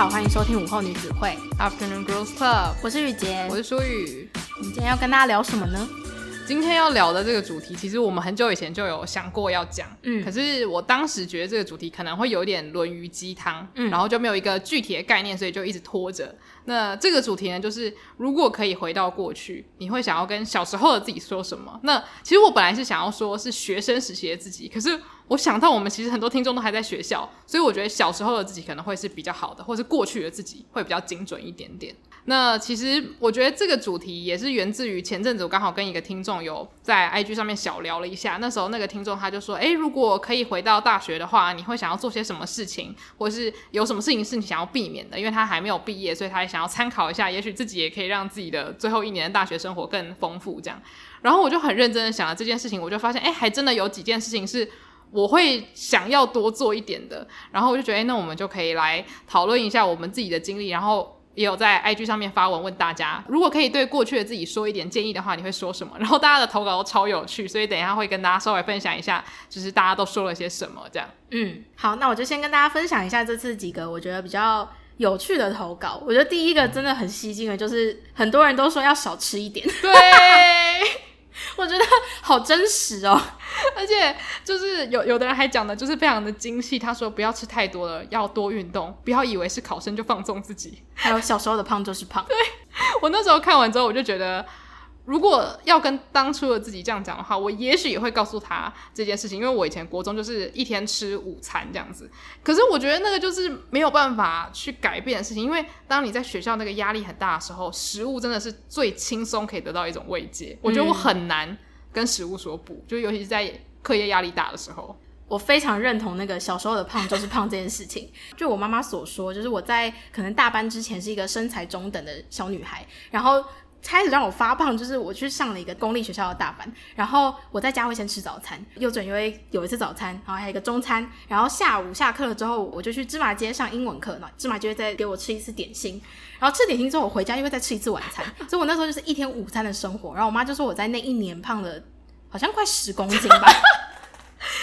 好，欢迎收听午后女子会 Afternoon Girls Club，我是雨洁，我是舒雨。我们今天要跟大家聊什么呢？今天要聊的这个主题，其实我们很久以前就有想过要讲，嗯，可是我当时觉得这个主题可能会有点沦于鸡汤，嗯，然后就没有一个具体的概念，所以就一直拖着。那这个主题呢，就是如果可以回到过去，你会想要跟小时候的自己说什么？那其实我本来是想要说是学生时期的自己，可是我想到我们其实很多听众都还在学校，所以我觉得小时候的自己可能会是比较好的，或是过去的自己会比较精准一点点。那其实我觉得这个主题也是源自于前阵子我刚好跟一个听众有在 IG 上面小聊了一下，那时候那个听众他就说：“诶，如果可以回到大学的话，你会想要做些什么事情，或是有什么事情是你想要避免的？”因为他还没有毕业，所以他也想要参考一下，也许自己也可以让自己的最后一年的大学生活更丰富。这样，然后我就很认真的想了这件事情，我就发现，诶，还真的有几件事情是我会想要多做一点的。然后我就觉得，诶，那我们就可以来讨论一下我们自己的经历，然后。也有在 IG 上面发文问大家，如果可以对过去的自己说一点建议的话，你会说什么？然后大家的投稿都超有趣，所以等一下会跟大家稍微分享一下，就是大家都说了些什么这样。嗯，好，那我就先跟大家分享一下这次几个我觉得比较有趣的投稿。我觉得第一个真的很吸睛的，就是很多人都说要少吃一点。对。我觉得好真实哦，而且就是有有的人还讲的，就是非常的精细。他说不要吃太多了，要多运动，不要以为是考生就放纵自己。还有小时候的胖就是胖。对，我那时候看完之后，我就觉得。如果要跟当初的自己这样讲的话，我也许也会告诉他这件事情，因为我以前国中就是一天吃午餐这样子。可是我觉得那个就是没有办法去改变的事情，因为当你在学校那个压力很大的时候，食物真的是最轻松可以得到一种慰藉。我觉得我很难跟食物说不，就尤其是在课业压力大的时候。我非常认同那个小时候的胖就是胖这件事情。就我妈妈所说，就是我在可能大班之前是一个身材中等的小女孩，然后。开始让我发胖，就是我去上了一个公立学校的大班，然后我在家会先吃早餐，幼稚园因为有一次早餐，然后还有一个中餐，然后下午下课了之后，我就去芝麻街上英文课，那芝麻街再给我吃一次点心，然后吃点心之后，我回家又会再吃一次晚餐，所以我那时候就是一天午餐的生活，然后我妈就说我在那一年胖了，好像快十公斤吧。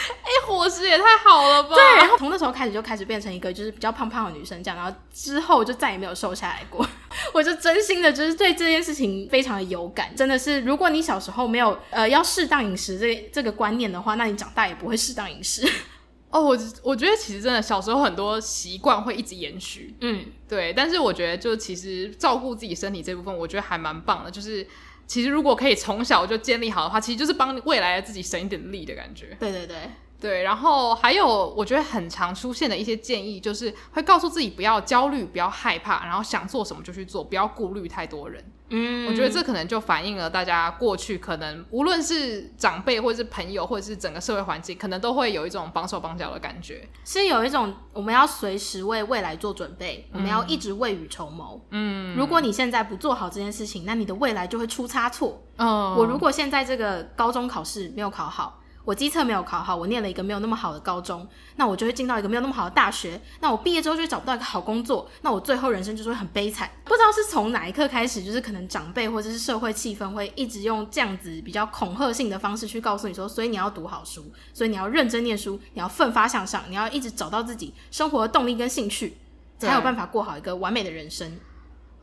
哎、欸，伙食也太好了吧！对，然后从那时候开始就开始变成一个就是比较胖胖的女生这样，然后之后就再也没有瘦下来过。我就真心的就是对这件事情非常的有感，真的是，如果你小时候没有呃要适当饮食这这个观念的话，那你长大也不会适当饮食。哦，我我觉得其实真的小时候很多习惯会一直延续，嗯，对。但是我觉得就其实照顾自己身体这部分，我觉得还蛮棒的，就是。其实，如果可以从小就建立好的话，其实就是帮未来的自己省一点力的感觉。对对对对，然后还有我觉得很常出现的一些建议，就是会告诉自己不要焦虑，不要害怕，然后想做什么就去做，不要顾虑太多人。嗯，我觉得这可能就反映了大家过去可能无论是长辈或者是朋友，或者是整个社会环境，可能都会有一种绑手绑脚的感觉，是有一种我们要随时为未来做准备，我们要一直未雨绸缪。嗯，如果你现在不做好这件事情，那你的未来就会出差错。嗯，我如果现在这个高中考试没有考好。我基测没有考好，我念了一个没有那么好的高中，那我就会进到一个没有那么好的大学，那我毕业之后就找不到一个好工作，那我最后人生就是会很悲惨。不知道是从哪一刻开始，就是可能长辈或者是社会气氛会一直用这样子比较恐吓性的方式去告诉你说，所以你要读好书，所以你要认真念书，你要奋发向上，你要一直找到自己生活的动力跟兴趣，才有办法过好一个完美的人生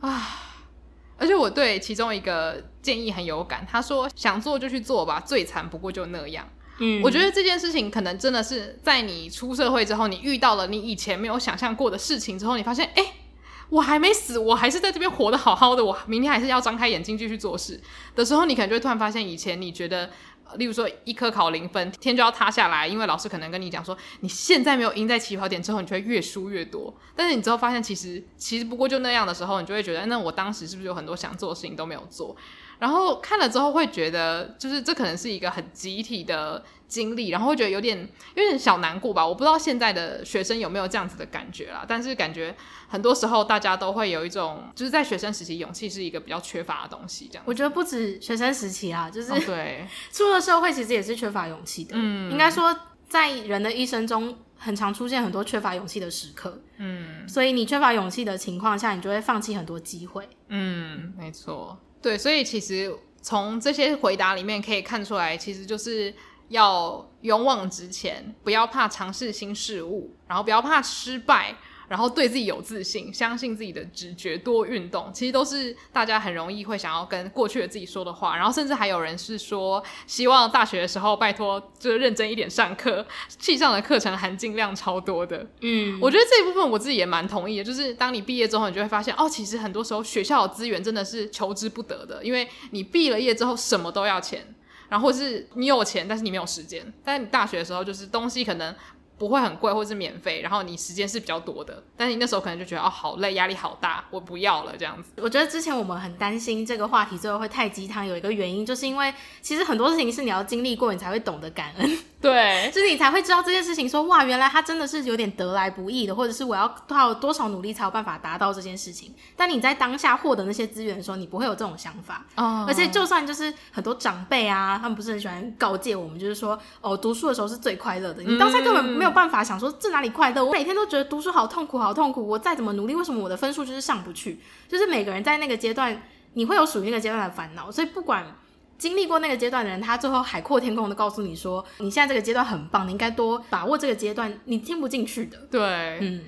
啊！而且我对其中一个建议很有感，他说想做就去做吧，最惨不过就那样。嗯，我觉得这件事情可能真的是在你出社会之后，你遇到了你以前没有想象过的事情之后，你发现，哎，我还没死，我还是在这边活得好好的，我明天还是要张开眼睛继续做事的时候，你可能就会突然发现，以前你觉得，例如说一科考零分，天就要塌下来，因为老师可能跟你讲说，你现在没有赢在起跑点之后，你就会越输越多。但是你之后发现，其实其实不过就那样的时候，你就会觉得，那我当时是不是有很多想做的事情都没有做？然后看了之后会觉得，就是这可能是一个很集体的经历，然后会觉得有点有点小难过吧。我不知道现在的学生有没有这样子的感觉啦，但是感觉很多时候大家都会有一种，就是在学生时期勇气是一个比较缺乏的东西。这样，我觉得不止学生时期啊，就是、哦、对出了社会其实也是缺乏勇气的。嗯，应该说在人的一生中，很常出现很多缺乏勇气的时刻。嗯，所以你缺乏勇气的情况下，你就会放弃很多机会。嗯，没错。对，所以其实从这些回答里面可以看出来，其实就是要勇往直前，不要怕尝试新事物，然后不要怕失败，然后对自己有自信，相信自己的直觉，多运动，其实都是大家很容易会想要跟过去的自己说的话。然后甚至还有人是说，希望大学的时候拜托就是认真一点上课，系上的课程含金量超多的。嗯，我觉得这一部分我自己也蛮同意的。就是当你毕业之后，你就会发现，哦，其实很多时候学校的资源真的是求之不得的，因为你毕了业之后什么都要钱，然后是你有钱，但是你没有时间。但是你大学的时候，就是东西可能。不会很贵，或是免费，然后你时间是比较多的，但是你那时候可能就觉得哦，好累，压力好大，我不要了这样子。我觉得之前我们很担心这个话题最后会太鸡汤，有一个原因就是因为其实很多事情是你要经历过，你才会懂得感恩。对，就是你才会知道这件事情说，说哇，原来他真的是有点得来不易的，或者是我要靠多少努力才有办法达到这件事情。但你在当下获得那些资源的时候，你不会有这种想法。哦。而且就算就是很多长辈啊，他们不是很喜欢告诫我们，就是说哦，读书的时候是最快乐的。你当下根本没有办法想说。这哪里快乐？我每天都觉得读书好痛苦，好痛苦。我再怎么努力，为什么我的分数就是上不去？就是每个人在那个阶段，你会有属于那个阶段的烦恼。所以不管经历过那个阶段的人，他最后海阔天空的告诉你说，你现在这个阶段很棒，你应该多把握这个阶段。你听不进去的。对，嗯。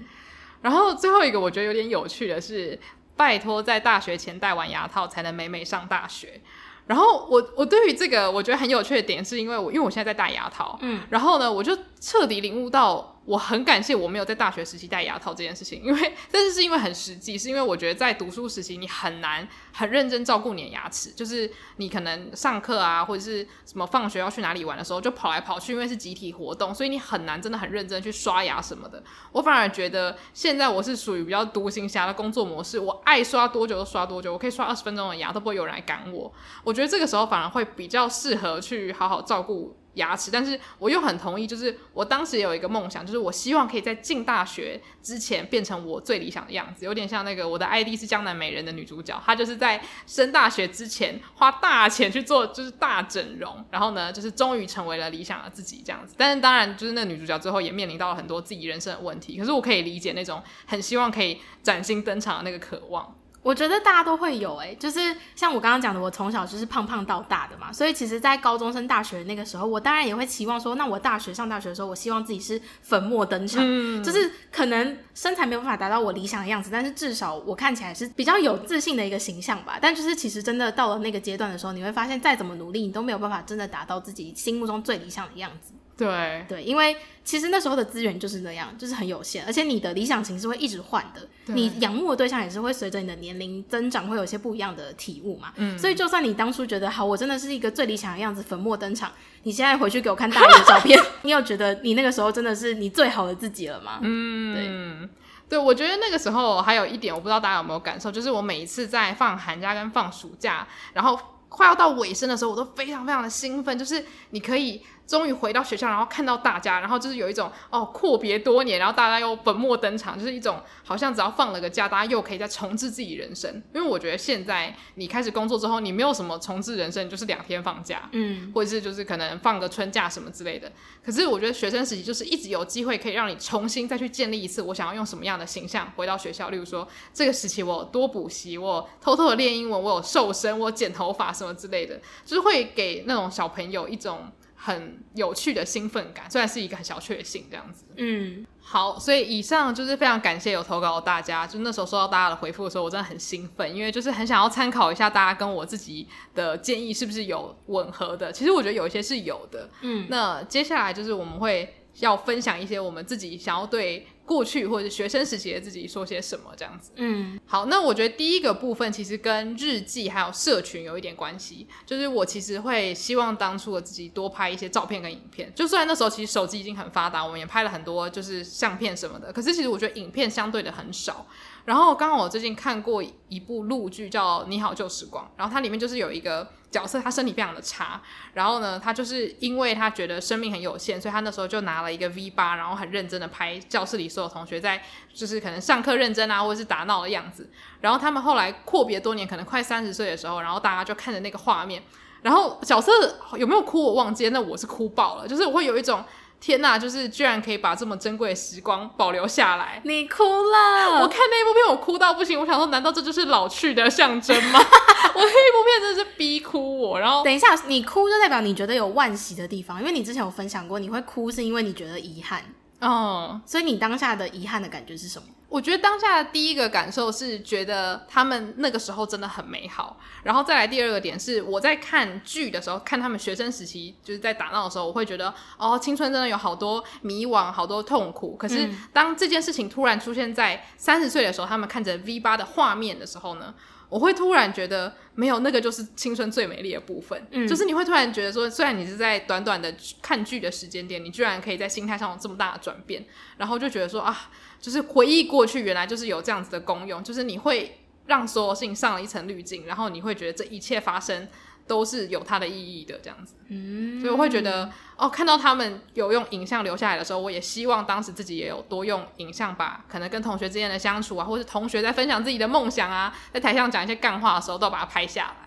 然后最后一个我觉得有点有趣的是，拜托在大学前戴完牙套才能美美上大学。然后我我对于这个我觉得很有趣的点，是因为我因为我现在在戴牙套，嗯，然后呢，我就彻底领悟到。我很感谢我没有在大学时期戴牙套这件事情，因为但是是因为很实际，是因为我觉得在读书时期你很难很认真照顾你的牙齿，就是你可能上课啊或者是什么放学要去哪里玩的时候就跑来跑去，因为是集体活动，所以你很难真的很认真去刷牙什么的。我反而觉得现在我是属于比较独行侠的工作模式，我爱刷多久就刷多久，我可以刷二十分钟的牙都不会有人来赶我。我觉得这个时候反而会比较适合去好好照顾。牙齿，但是我又很同意，就是我当时有一个梦想，就是我希望可以在进大学之前变成我最理想的样子，有点像那个我的 ID 是江南美人的女主角，她就是在升大学之前花大钱去做就是大整容，然后呢，就是终于成为了理想的自己这样子。但是当然，就是那女主角最后也面临到了很多自己人生的问题，可是我可以理解那种很希望可以崭新登场的那个渴望。我觉得大家都会有诶、欸，就是像我刚刚讲的，我从小就是胖胖到大的嘛，所以其实，在高中升大学的那个时候，我当然也会期望说，那我大学上大学的时候，我希望自己是粉墨登场，嗯、就是可能身材没有办法达到我理想的样子，但是至少我看起来是比较有自信的一个形象吧。但就是其实真的到了那个阶段的时候，你会发现，再怎么努力，你都没有办法真的达到自己心目中最理想的样子。对对，因为其实那时候的资源就是那样，就是很有限，而且你的理想型是会一直换的，你仰慕的对象也是会随着你的年龄增长，会有一些不一样的体悟嘛。嗯，所以就算你当初觉得好，我真的是一个最理想的样子，粉墨登场，你现在回去给我看大一的照片，你有觉得你那个时候真的是你最好的自己了吗？嗯，对，对，我觉得那个时候还有一点，我不知道大家有没有感受，就是我每一次在放寒假跟放暑假，然后快要到尾声的时候，我都非常非常的兴奋，就是你可以。终于回到学校，然后看到大家，然后就是有一种哦，阔别多年，然后大家又粉墨登场，就是一种好像只要放了个假，大家又可以再重置自己人生。因为我觉得现在你开始工作之后，你没有什么重置人生，就是两天放假，嗯，或者是就是可能放个春假什么之类的。可是我觉得学生时期就是一直有机会可以让你重新再去建立一次，我想要用什么样的形象回到学校。例如说这个时期我多补习，我偷偷的练英文，我有瘦身，我剪头发什么之类的，就是会给那种小朋友一种。很有趣的兴奋感，虽然是一个很小确幸这样子。嗯，好，所以以上就是非常感谢有投稿的大家。就那时候收到大家的回复的时候，我真的很兴奋，因为就是很想要参考一下大家跟我自己的建议是不是有吻合的。其实我觉得有一些是有的。嗯，那接下来就是我们会要分享一些我们自己想要对。过去或者学生时期的自己说些什么这样子，嗯，好，那我觉得第一个部分其实跟日记还有社群有一点关系，就是我其实会希望当初的自己多拍一些照片跟影片，就虽然那时候其实手机已经很发达，我们也拍了很多就是相片什么的，可是其实我觉得影片相对的很少。然后刚好我最近看过一部陆剧叫《你好旧时光》，然后它里面就是有一个。角色他身体非常的差，然后呢，他就是因为他觉得生命很有限，所以他那时候就拿了一个 V 八，然后很认真的拍教室里所有同学在就是可能上课认真啊，或者是打闹的样子。然后他们后来阔别多年，可能快三十岁的时候，然后大家就看着那个画面，然后角色有没有哭我忘记，那我是哭爆了，就是我会有一种。天呐，就是居然可以把这么珍贵的时光保留下来。你哭了？我看那一部片，我哭到不行。我想说，难道这就是老去的象征吗？我那一部片真的是逼哭我。然后，等一下，你哭就代表你觉得有惋惜的地方，因为你之前有分享过，你会哭是因为你觉得遗憾。哦，所以你当下的遗憾的感觉是什么？我觉得当下的第一个感受是觉得他们那个时候真的很美好，然后再来第二个点是我在看剧的时候，看他们学生时期就是在打闹的时候，我会觉得哦，青春真的有好多迷惘，好多痛苦。可是当这件事情突然出现在三十岁的时候，他们看着 V 八的画面的时候呢，我会突然觉得没有那个就是青春最美丽的部分，嗯，就是你会突然觉得说，虽然你是在短短的看剧的时间点，你居然可以在心态上有这么大的转变，然后就觉得说啊。就是回忆过去，原来就是有这样子的功用，就是你会让所有事情上了一层滤镜，然后你会觉得这一切发生都是有它的意义的，这样子。嗯，所以我会觉得，哦，看到他们有用影像留下来的时候，我也希望当时自己也有多用影像，吧可能跟同学之间的相处啊，或是同学在分享自己的梦想啊，在台上讲一些干话的时候，都把它拍下来。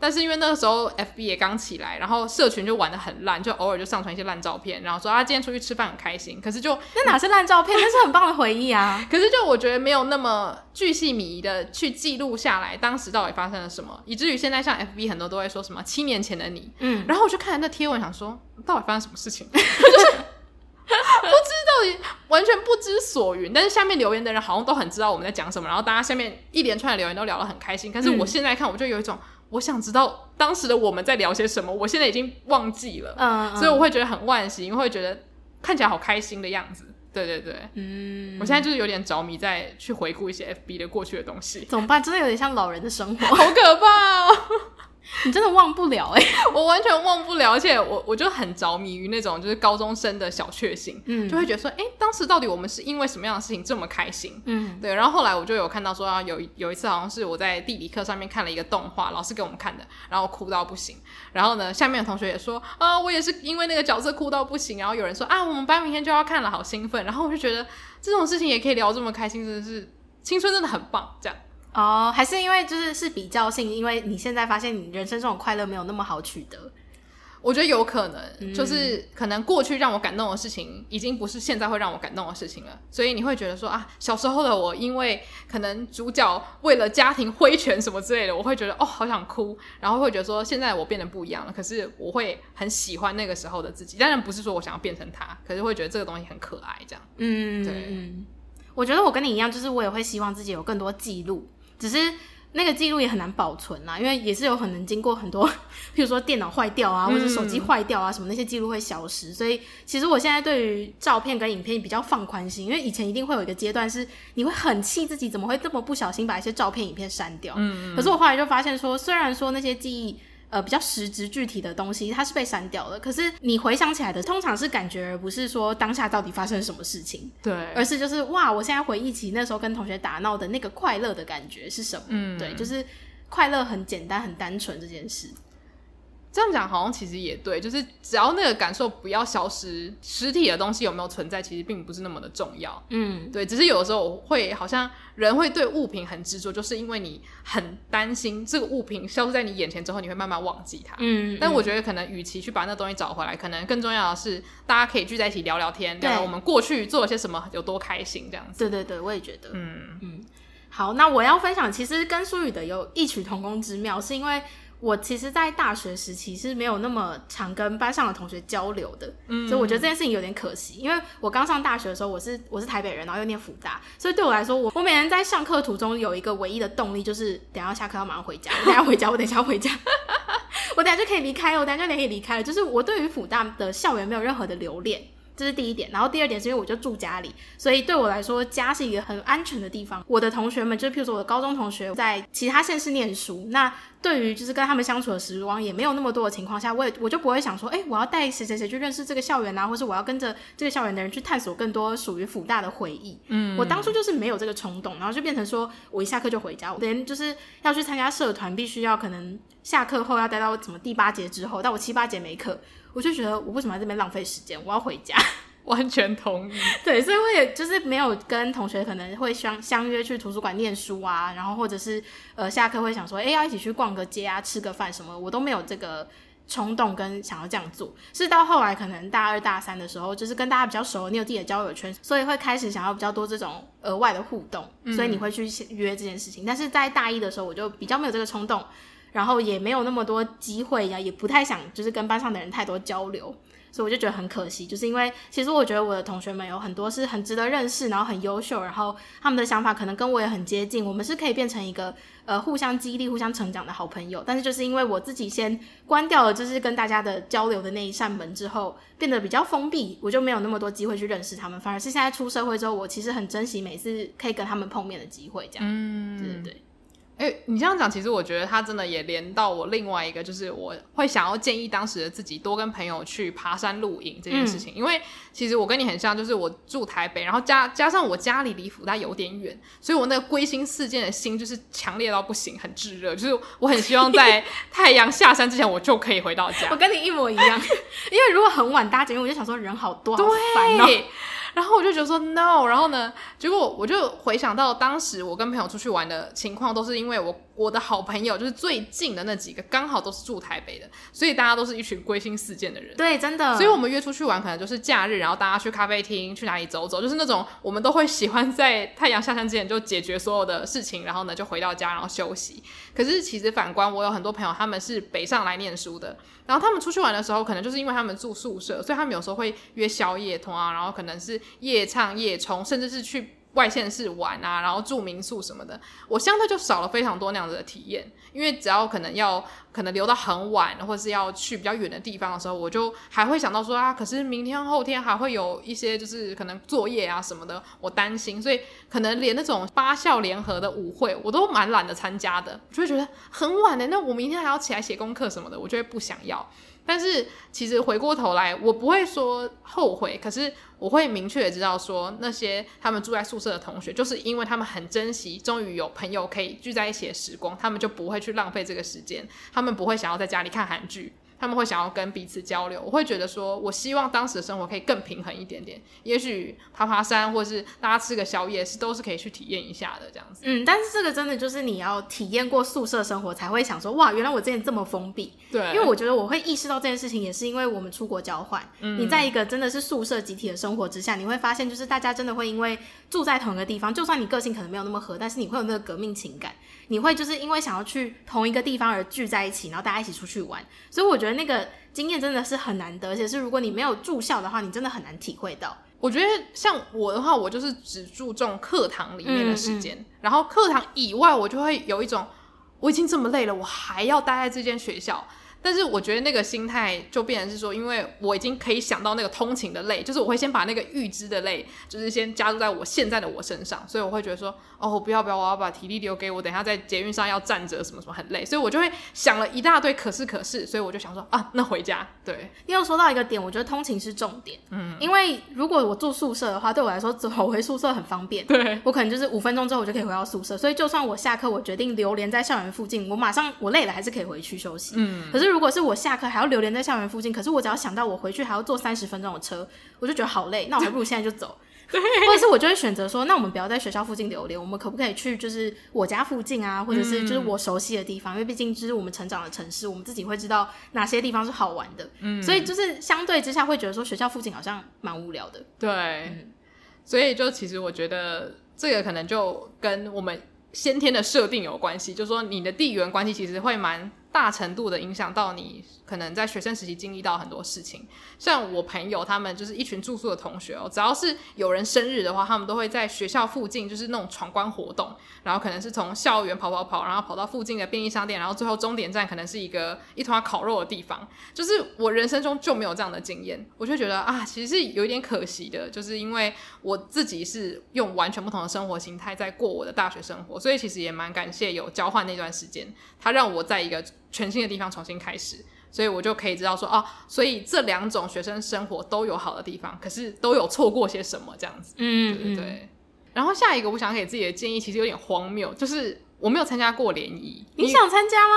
但是因为那个时候 FB 也刚起来，然后社群就玩的很烂，就偶尔就上传一些烂照片，然后说啊今天出去吃饭很开心。可是就那哪是烂照片，那是很棒的回忆啊。可是就我觉得没有那么巨细靡遗的去记录下来当时到底发生了什么，以至于现在像 FB 很多都会说什么七年前的你，嗯，然后我就看了那贴文想说到底发生什么事情，就是 不知道完全不知所云。但是下面留言的人好像都很知道我们在讲什么，然后大家下面一连串的留言都聊得很开心。可是我现在看我就有一种。我想知道当时的我们在聊些什么，我现在已经忘记了，嗯，所以我会觉得很惋惜，因为会觉得看起来好开心的样子，对对对，嗯，我现在就是有点着迷，在去回顾一些 FB 的过去的东西，怎么办？真的有点像老人的生活，好可怕哦。你真的忘不了哎、欸，我完全忘不了，而且我我就很着迷于那种就是高中生的小确幸，嗯，就会觉得说，哎、欸，当时到底我们是因为什么样的事情这么开心，嗯，对。然后后来我就有看到说，啊，有有一次好像是我在地理课上面看了一个动画，老师给我们看的，然后哭到不行。然后呢，下面的同学也说，啊，我也是因为那个角色哭到不行。然后有人说，啊，我们班明天就要看了，好兴奋。然后我就觉得这种事情也可以聊这么开心，真的是青春真的很棒，这样。哦，还是因为就是是比较性，因为你现在发现你人生这种快乐没有那么好取得，我觉得有可能，嗯、就是可能过去让我感动的事情，已经不是现在会让我感动的事情了，所以你会觉得说啊，小时候的我，因为可能主角为了家庭挥拳什么之类的，我会觉得哦，好想哭，然后会觉得说现在我变得不一样了，可是我会很喜欢那个时候的自己，当然不是说我想要变成他，可是会觉得这个东西很可爱，这样，嗯，对，嗯，我觉得我跟你一样，就是我也会希望自己有更多记录。只是那个记录也很难保存啦，因为也是有可能经过很多，譬如说电脑坏掉啊，或者手机坏掉啊，什么那些记录会消失。所以其实我现在对于照片跟影片比较放宽心，因为以前一定会有一个阶段是你会很气自己怎么会这么不小心把一些照片、影片删掉。嗯，可是我后来就发现说，虽然说那些记忆。呃，比较实质具体的东西，它是被删掉了。可是你回想起来的，通常是感觉，而不是说当下到底发生什么事情。对，而是就是哇，我现在回忆起那时候跟同学打闹的那个快乐的感觉是什么？嗯，对，就是快乐很简单、很单纯这件事。这样讲好像其实也对，就是只要那个感受不要消失，实体的东西有没有存在，其实并不是那么的重要。嗯，对，只是有的时候会好像人会对物品很执着，就是因为你很担心这个物品消失在你眼前之后，你会慢慢忘记它。嗯，但我觉得可能与其去把那东西找回来，可能更重要的是大家可以聚在一起聊聊天，聊聊我们过去做了些什么，有多开心这样子。对对对，我也觉得。嗯嗯，好，那我要分享，其实跟书宇的有异曲同工之妙，是因为。我其实，在大学时期是没有那么常跟班上的同学交流的，嗯，所以我觉得这件事情有点可惜。因为我刚上大学的时候，我是我是台北人，然后又念辅大，所以对我来说，我我每天在上课途中有一个唯一的动力，就是等下下课要马上回家，我等下回家，我等下回家，我等下就可以离开了，我等下就可以离开了。就是我对于辅大的校园没有任何的留恋。这是第一点，然后第二点是因为我就住家里，所以对我来说家是一个很安全的地方。我的同学们，就譬如说我的高中同学在其他县市念书，那对于就是跟他们相处的时光也没有那么多的情况下，我也我就不会想说，哎，我要带谁谁谁去认识这个校园啊，或是我要跟着这个校园的人去探索更多属于辅大的回忆。嗯，我当初就是没有这个冲动，然后就变成说我一下课就回家，我连就是要去参加社团，必须要可能下课后要待到什么第八节之后，但我七八节没课。我就觉得我为什么在这边浪费时间？我要回家。完全同意。对，所以我也就是没有跟同学可能会相相约去图书馆念书啊，然后或者是呃下课会想说，哎，要一起去逛个街啊，吃个饭什么，我都没有这个冲动跟想要这样做。是到后来可能大二大三的时候，就是跟大家比较熟，你有自己的交友圈，所以会开始想要比较多这种额外的互动，所以你会去约这件事情。嗯。但是在大一的时候，我就比较没有这个冲动。然后也没有那么多机会呀，也不太想就是跟班上的人太多交流。所以我就觉得很可惜，就是因为其实我觉得我的同学们有很多是很值得认识，然后很优秀，然后他们的想法可能跟我也很接近，我们是可以变成一个呃互相激励、互相成长的好朋友。但是就是因为我自己先关掉了，就是跟大家的交流的那一扇门之后，变得比较封闭，我就没有那么多机会去认识他们。反而是现在出社会之后，我其实很珍惜每次可以跟他们碰面的机会，这样。嗯，对对对。哎、欸，你这样讲，其实我觉得他真的也连到我另外一个，就是我会想要建议当时的自己多跟朋友去爬山露营这件事情。嗯、因为其实我跟你很像，就是我住台北，然后加加上我家里离福大有点远，所以我那个归心似箭的心就是强烈到不行，很炙热。就是我很希望在 太阳下山之前，我就可以回到家。我跟你一模一样，因为如果很晚搭捷运，我就想说人好多，好烦哦。然后我就觉得说 no，然后呢，结果我就回想到当时我跟朋友出去玩的情况，都是因为我我的好朋友就是最近的那几个，刚好都是住台北的，所以大家都是一群归心似箭的人。对，真的。所以我们约出去玩，可能就是假日，然后大家去咖啡厅，去哪里走走，就是那种我们都会喜欢在太阳下山之前就解决所有的事情，然后呢就回到家，然后休息。可是其实反观，我有很多朋友他们是北上来念书的。然后他们出去玩的时候，可能就是因为他们住宿舍，所以他们有时候会约宵夜通啊，然后可能是夜唱夜冲，甚至是去外县市玩啊，然后住民宿什么的。我相对就少了非常多那样子的体验。因为只要可能要可能留到很晚，或是要去比较远的地方的时候，我就还会想到说啊，可是明天后天还会有一些就是可能作业啊什么的，我担心，所以可能连那种八校联合的舞会我都蛮懒得参加的，我就会觉得很晚的，那我明天还要起来写功课什么的，我就会不想要。但是其实回过头来，我不会说后悔，可是我会明确的知道说，那些他们住在宿舍的同学，就是因为他们很珍惜，终于有朋友可以聚在一起的时光，他们就不会去浪费这个时间，他们不会想要在家里看韩剧。他们会想要跟彼此交流，我会觉得说，我希望当时的生活可以更平衡一点点。也许爬爬山，或是大家吃个宵夜，是都是可以去体验一下的这样子。嗯，但是这个真的就是你要体验过宿舍生活，才会想说，哇，原来我之前这么封闭。对，因为我觉得我会意识到这件事情，也是因为我们出国交换。嗯，你在一个真的是宿舍集体的生活之下，你会发现，就是大家真的会因为住在同一个地方，就算你个性可能没有那么合，但是你会有那个革命情感。你会就是因为想要去同一个地方而聚在一起，然后大家一起出去玩，所以我觉得那个经验真的是很难得，而且是如果你没有住校的话，你真的很难体会到。我觉得像我的话，我就是只注重课堂里面的时间，嗯嗯，然后课堂以外，我就会有一种我已经这么累了，我还要待在这间学校。但是我觉得那个心态就变成是说，因为我已经可以想到那个通勤的累，就是我会先把那个预知的累，就是先加入在我现在的我身上，所以我会觉得说，哦，不要不要，我要把体力留给我，等一下在捷运上要站着什么什么很累，所以我就会想了一大堆可是可是，所以我就想说啊，那回家。对，你有说到一个点，我觉得通勤是重点，嗯，因为如果我住宿舍的话，对我来说走回宿舍很方便，对，我可能就是五分钟之后我就可以回到宿舍，所以就算我下课我决定留连在校园附近，我马上我累了还是可以回去休息，嗯，可是如果是我下课。还要留连在校园附近，可是我只要想到我回去还要坐三十分钟的车，我就觉得好累。那我还不如现在就走，对，或者是我就会选择说，那我们不要在学校附近留连，我们可不可以去就是我家附近啊，或者是就是我熟悉的地方？嗯、因为毕竟就是我们成长的城市，我们自己会知道哪些地方是好玩的。嗯，所以就是相对之下会觉得说学校附近好像蛮无聊的。对，嗯、所以就其实我觉得这个可能就跟我们先天的设定有关系，就是说你的地缘关系其实会蛮。大程度的影响到你，可能在学生时期经历到很多事情。像我朋友他们就是一群住宿的同学哦，只要是有人生日的话，他们都会在学校附近就是那种闯关活动，然后可能是从校园跑跑跑，然后跑到附近的便利商店，然后最后终点站可能是一个一团烤肉的地方。就是我人生中就没有这样的经验，我就觉得啊，其实是有一点可惜的，就是因为我自己是用完全不同的生活形态在过我的大学生活，所以其实也蛮感谢有交换那段时间，它让我在一个。全新的地方重新开始，所以我就可以知道说哦，所以这两种学生生活都有好的地方，可是都有错过些什么这样子。嗯，对，对，对。然后下一个我想给自己的建议，其实有点荒谬，就是我没有参加过联谊。你想参加吗？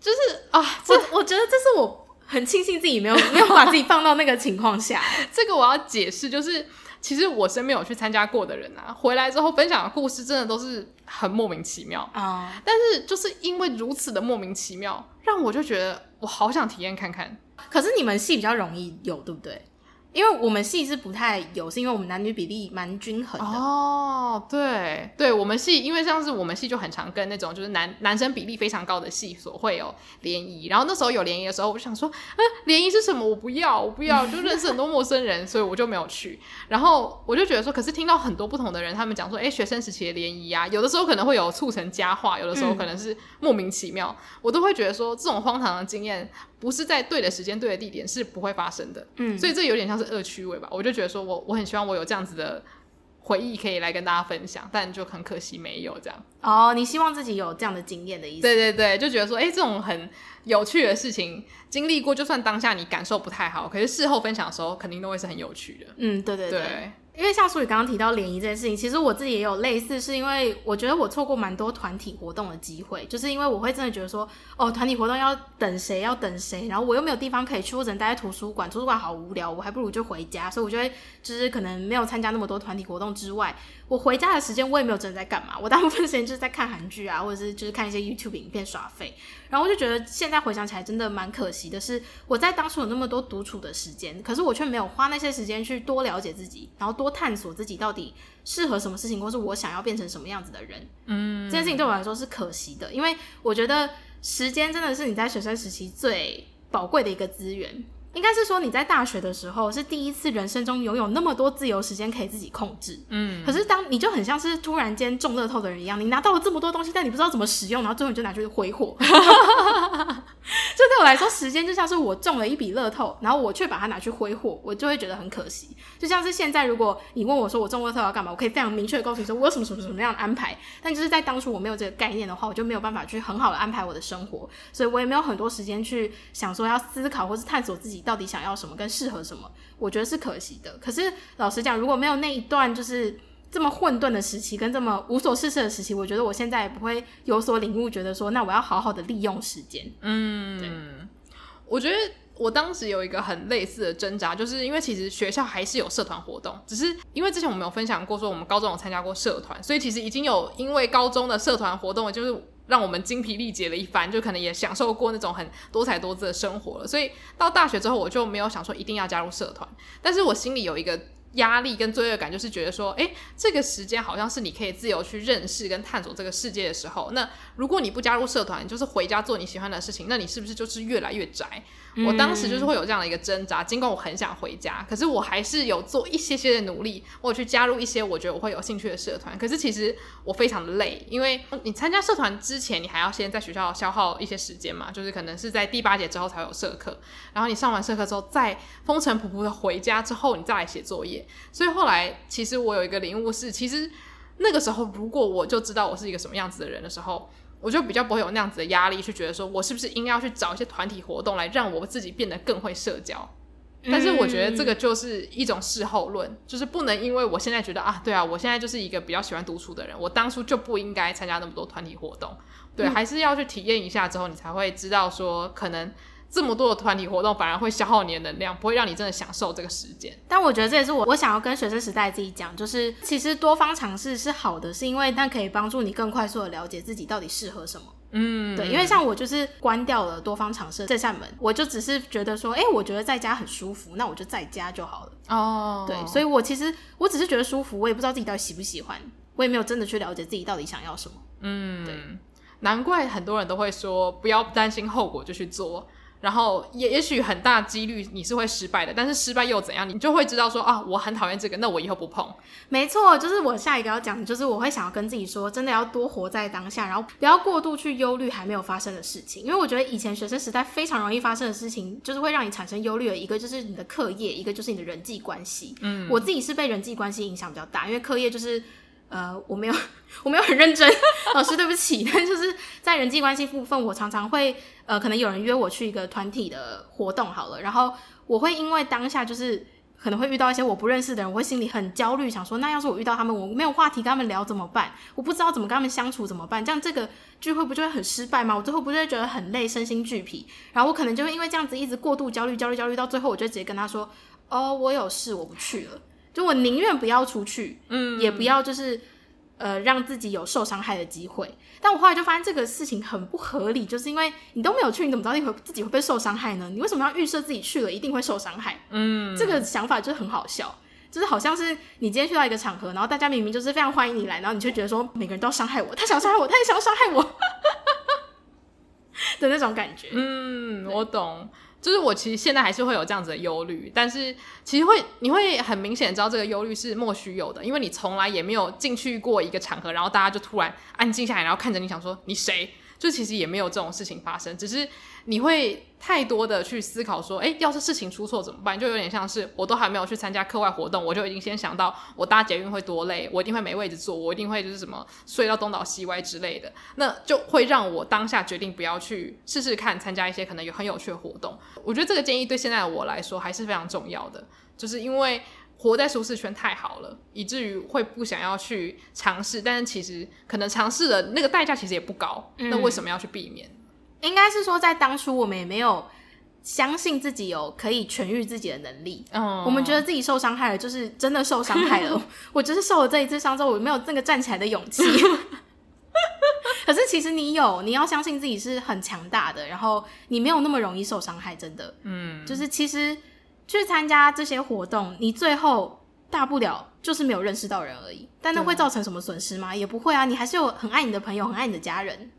就是啊，这我觉得这是我很庆幸自己没有没有把自己放到那个情况下。这个我要解释，就是。其实我身边有去参加过的人啊，回来之后分享的故事真的都是很莫名其妙啊。但是就是因为如此的莫名其妙，让我就觉得我好想体验看看。可是你们戏比较容易有，对不对？因为我们系是不太有，是因为我们男女比例蛮均衡的。哦，对，对我们系，因为像是我们系就很常跟那种就是男男生比例非常高的系所会有联谊，然后那时候有联谊的时候，我就想说，嗯，联谊是什么？我不要，我不要，就认识很多陌生人，所以我就没有去。然后我就觉得说，可是听到很多不同的人，他们讲说，哎，学生时期的联谊啊，有的时候可能会有促成佳话，有的时候可能是莫名其妙，我都会觉得说，这种荒唐的经验。不是在对的时间、对的地点是不会发生的，嗯，所以这有点像是恶趣味吧。我就觉得说我我很希望我有这样子的回忆可以来跟大家分享，但就很可惜没有这样。哦，你希望自己有这样的经验的意思？对对对，就觉得说，哎，这种很有趣的事情经历过，就算当下你感受不太好，可是事后分享的时候，肯定都会是很有趣的。嗯，对对对。对因为像书宇刚刚提到联谊这件事情，其实我自己也有类似，是因为我觉得我错过蛮多团体活动的机会，就是因为我会真的觉得说，哦，团体活动要等谁要等谁，然后我又没有地方可以去，我只能待在图书馆，图书馆好无聊，我还不如就回家，所以我就会就是可能没有参加那么多团体活动之外，我回家的时间我也没有真的在干嘛，我大部分时间就是在看韩剧啊，或者是就是看一些 YouTube 影片耍废。然后我就觉得现在回想起来真的蛮可惜的是，我在当初有那么多独处的时间，可是我却没有花那些时间去多了解自己，然后多探索自己到底适合什么事情，或是我想要变成什么样子的人。嗯，这件事情对我来说是可惜的，因为我觉得时间真的是你在学生时期最宝贵的一个资源。应该是说你在大学的时候是第一次人生中拥有那么多自由时间可以自己控制，嗯，可是当你就很像是突然间中乐透的人一样，你拿到了这么多东西，但你不知道怎么使用，然后最后你就拿去挥霍。这对我来说，时间就像是我中了一笔乐透，然后我却把它拿去挥霍，我就会觉得很可惜。就像是现在，如果你问我说我中乐透要干嘛，我可以非常明确的告诉你说我有什么什么什么样的安排，但就是在当初我没有这个概念的话，我就没有办法去很好的安排我的生活，所以我也没有很多时间去想说要思考或是探索自己到底想要什么跟适合什么，我觉得是可惜的。可是老实讲，如果没有那一段就是这么混沌的时期跟这么无所事事的时期，我觉得我现在也不会有所领悟，觉得说那我要好好的利用时间。嗯，对。我觉得我当时有一个很类似的挣扎，就是因为其实学校还是有社团活动，只是因为之前我们有分享过说我们高中有参加过社团，所以其实已经有因为高中的社团活动就是。让我们精疲力竭了一番，就可能也享受过那种很多彩多姿的生活了。所以到大学之后，我就没有想说一定要加入社团，但是我心里有一个压力跟罪恶感，就是觉得说，诶，这个时间好像是你可以自由去认识跟探索这个世界的时候。那如果你不加入社团，就是回家做你喜欢的事情，那你是不是就是越来越宅？我当时就是会有这样的一个挣扎，尽管我很想回家，可是我还是有做一些些的努力，我去加入一些我觉得我会有兴趣的社团。可是其实我非常的累，因为你参加社团之前，你还要先在学校消耗一些时间嘛，就是可能是在第八节之后才有社课，然后你上完社课之后，再风尘仆仆的回家之后，你再来写作业。所以后来其实我有一个领悟是，其实那个时候如果我就知道我是一个什么样子的人的时候。我就比较不会有那样子的压力，去觉得说我是不是应该要去找一些团体活动来让我自己变得更会社交。但是我觉得这个就是一种事后论，就是不能因为我现在觉得啊，对啊，我现在就是一个比较喜欢独处的人，我当初就不应该参加那么多团体活动。对，还是要去体验一下之后，你才会知道说可能。这么多的团体活动反而会消耗你的能量，不会让你真的享受这个时间。但我觉得这也是我我想要跟学生时代自己讲，就是其实多方尝试是好的，是因为它可以帮助你更快速的了解自己到底适合什么。嗯，对，因为像我就是关掉了多方尝试这扇门，我就只是觉得说，哎，我觉得在家很舒服，那我就在家就好了。哦，对，所以我其实我只是觉得舒服，我也不知道自己到底喜不喜欢，我也没有真的去了解自己到底想要什么。嗯，对，难怪很多人都会说，不要担心后果就去做。然后也也许很大几率你是会失败的，但是失败又怎样？你就会知道说啊，我很讨厌这个，那我以后不碰。没错，就是我下一个要讲的，就是我会想要跟自己说，真的要多活在当下，然后不要过度去忧虑还没有发生的事情。因为我觉得以前学生时代非常容易发生的事情，就是会让你产生忧虑的一个就是你的课业，一个就是你的人际关系。嗯，我自己是被人际关系影响比较大，因为课业就是。呃，我没有，我没有很认真，老师对不起。但就是在人际关系部分，我常常会，呃，可能有人约我去一个团体的活动好了，然后我会因为当下就是可能会遇到一些我不认识的人，我会心里很焦虑，想说那要是我遇到他们，我没有话题跟他们聊怎么办？我不知道怎么跟他们相处怎么办？这样这个聚会不就会很失败吗？我最后不就会觉得很累，身心俱疲？然后我可能就会因为这样子一直过度焦虑，焦虑，焦虑到最后，我就直接跟他说：“哦，我有事，我不去了。”就我宁愿不要出去，嗯，也不要就是，呃，让自己有受伤害的机会，但我后来就发现这个事情很不合理，就是因为你都没有去，你怎么知道你会自己会被受伤害呢？你为什么要预设自己去了一定会受伤害？嗯，这个想法就是很好笑，就是好像是你今天去到一个场合，然后大家明明就是非常欢迎你来，然后你就觉得说每个人都要伤害我，他想伤害我，他也想要伤害我的那种感觉。嗯，我懂。就是我其实现在还是会有这样子的忧虑，但是其实会你会很明显知道这个忧虑是莫须有的，因为你从来也没有进去过一个场合，然后大家就突然安静下来，然后看着你想说你谁？就其实也没有这种事情发生，只是你会太多的去思考说，诶，要是事情出错怎么办？就有点像是我都还没有去参加课外活动，我就已经先想到我搭捷运会多累，我一定会没位置坐，我一定会就是什么睡到东倒西歪之类的，那就会让我当下决定不要去试试看参加一些可能有很有趣的活动。我觉得这个建议对现在的我来说还是非常重要的，就是因为。活在舒适圈太好了，以至于会不想要去尝试。但是其实可能尝试的那个代价其实也不高，嗯，那为什么要去避免？应该是说在当初我们也没有相信自己有可以痊愈自己的能力。嗯，我们觉得自己受伤害了，就是真的受伤害了。我就是受了这一次伤之后，我没有那个站起来的勇气。可是其实你有，你要相信自己是很强大的，然后你没有那么容易受伤害。真的，嗯，就是其实。去参加这些活动，你最后大不了就是没有认识到人而已。但那会造成什么损失吗？也不会啊，你还是有很爱你的朋友，很爱你的家人，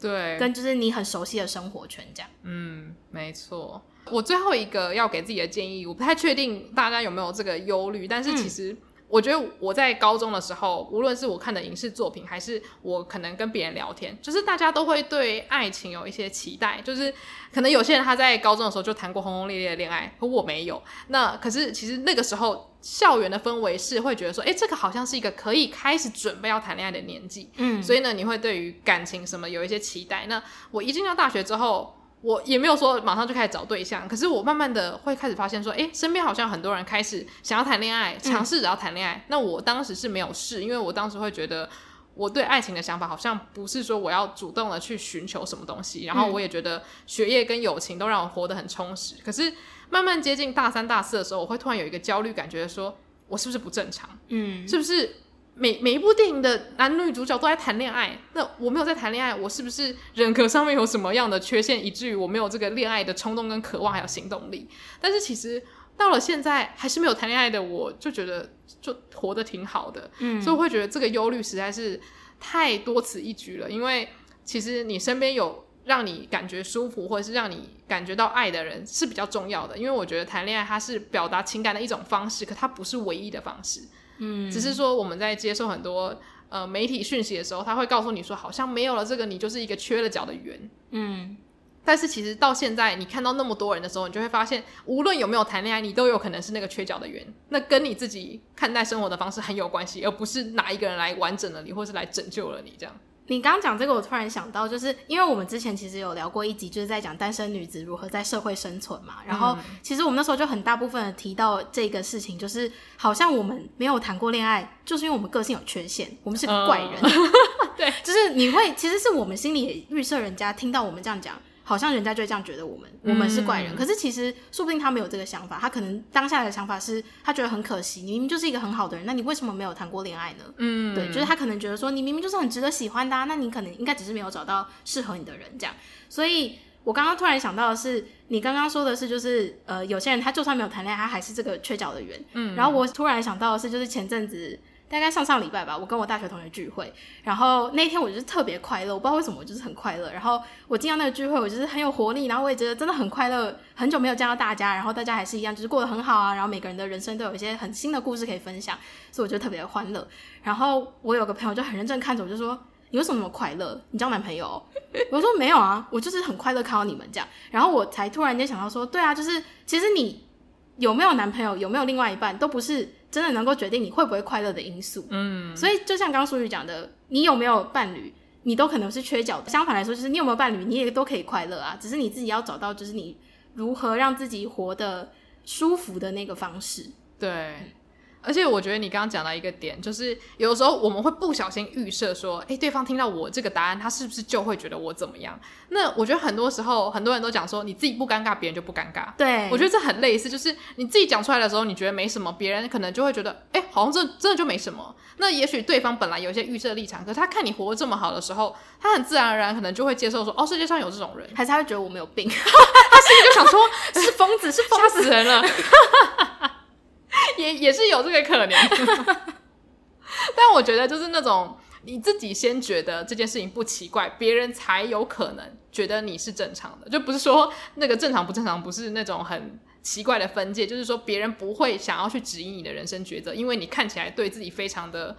对，跟就是你很熟悉的生活圈这样。嗯，没错。我最后一个要给自己的建议，我不太确定大家有没有这个忧虑，但是其实。嗯我觉得我在高中的时候，无论是我看的影视作品，还是我可能跟别人聊天，就是大家都会对爱情有一些期待。就是可能有些人他在高中的时候就谈过轰轰烈烈的恋爱，可我没有。那可是其实那个时候校园的氛围是会觉得说，诶，这个好像是一个可以开始准备要谈恋爱的年纪。嗯，所以呢，你会对于感情什么有一些期待。那我一进到大学之后。我也没有说马上就开始找对象，可是我慢慢的会开始发现说，诶，身边好像很多人开始想要谈恋爱，尝试着要谈恋爱。嗯。那我当时是没有试，因为我当时会觉得我对爱情的想法好像不是说我要主动的去寻求什么东西，然后我也觉得学业跟友情都让我活得很充实。可是慢慢接近大三、大四的时候，我会突然有一个焦虑感觉，说我是不是不正常？嗯，是不是？每每一部电影的男女主角都在谈恋爱，那我没有在谈恋爱，我是不是人格上面有什么样的缺陷，以至于我没有这个恋爱的冲动跟渴望还有行动力？但是其实到了现在还是没有谈恋爱的，我就觉得就活得挺好的，嗯，所以我会觉得这个忧虑实在是太多此一举了。因为其实你身边有让你感觉舒服或者是让你感觉到爱的人是比较重要的，因为我觉得谈恋爱它是表达情感的一种方式，可它不是唯一的方式。嗯，只是说我们在接受很多呃媒体讯息的时候，他会告诉你说，好像没有了这个，你就是一个缺了角的圆。嗯，但是其实到现在，你看到那么多人的时候，你就会发现，无论有没有谈恋爱，你都有可能是那个缺角的圆。那跟你自己看待生活的方式很有关系，而不是哪一个人来完整了你，或是来拯救了你这样。你刚刚讲这个，我突然想到，就是因为我们之前其实有聊过一集，就是在讲单身女子如何在社会生存嘛。然后，其实我们那时候就很大部分的提到这个事情，就是好像我们没有谈过恋爱，就是因为我们个性有缺陷，我们是个怪人。Uh, 对，就是你会，其实是我们心里也预设人家听到我们这样讲。好像人家就会这样觉得我们，我们是怪人。嗯、可是其实说不定他没有这个想法，他可能当下的想法是他觉得很可惜，你明明就是一个很好的人，那你为什么没有谈过恋爱呢？嗯，对，就是他可能觉得说你明明就是很值得喜欢的，啊，那你可能应该只是没有找到适合你的人这样。所以我刚刚突然想到的是，你刚刚说的是就是呃，有些人他就算没有谈恋爱，他还是这个缺角的人。嗯，然后我突然想到的是，就是前阵子。大概上上礼拜吧，我跟我大学同学聚会，然后那天我就是特别快乐，我不知道为什么我就是很快乐。然后我进到那个聚会，我就是很有活力，然后我也觉得真的很快乐。很久没有见到大家，然后大家还是一样，就是过得很好啊。然后每个人的人生都有一些很新的故事可以分享，所以我就特别欢乐。然后我有个朋友就很认真看着我，就说：“你为什么那么快乐？你交男朋友？”我说：“没有啊，我就是很快乐看到你们这样。”然后我才突然间想到说：“对啊，就是其实你有没有男朋友，有没有另外一半，都不是。”真的能够决定你会不会快乐的因素，嗯，所以就像刚刚舒宇讲的，你有没有伴侣，你都可能是缺角的。相反来说，就是你有没有伴侣，你也都可以快乐啊，只是你自己要找到，就是你如何让自己活得舒服的那个方式。对。而且我觉得你刚刚讲到一个点，就是有的时候我们会不小心预设说，哎，对方听到我这个答案，他是不是就会觉得我怎么样？那我觉得很多时候很多人都讲说，你自己不尴尬，别人就不尴尬。对，我觉得这很类似，就是你自己讲出来的时候，你觉得没什么，别人可能就会觉得，哎，好像这真的就没什么。那也许对方本来有一些预设立场，可是他看你活得这么好的时候，他很自然而然可能就会接受说，哦，世界上有这种人，还 是 他会觉得我没有病，他心里就想说，是疯子，是疯子，吓死人了。也也是有这个可能，但我觉得就是那种你自己先觉得这件事情不奇怪，别人才有可能觉得你是正常的，就不是说那个正常不正常，不是那种很奇怪的分界，就是说别人不会想要去质疑你的人生抉择，因为你看起来对自己非常的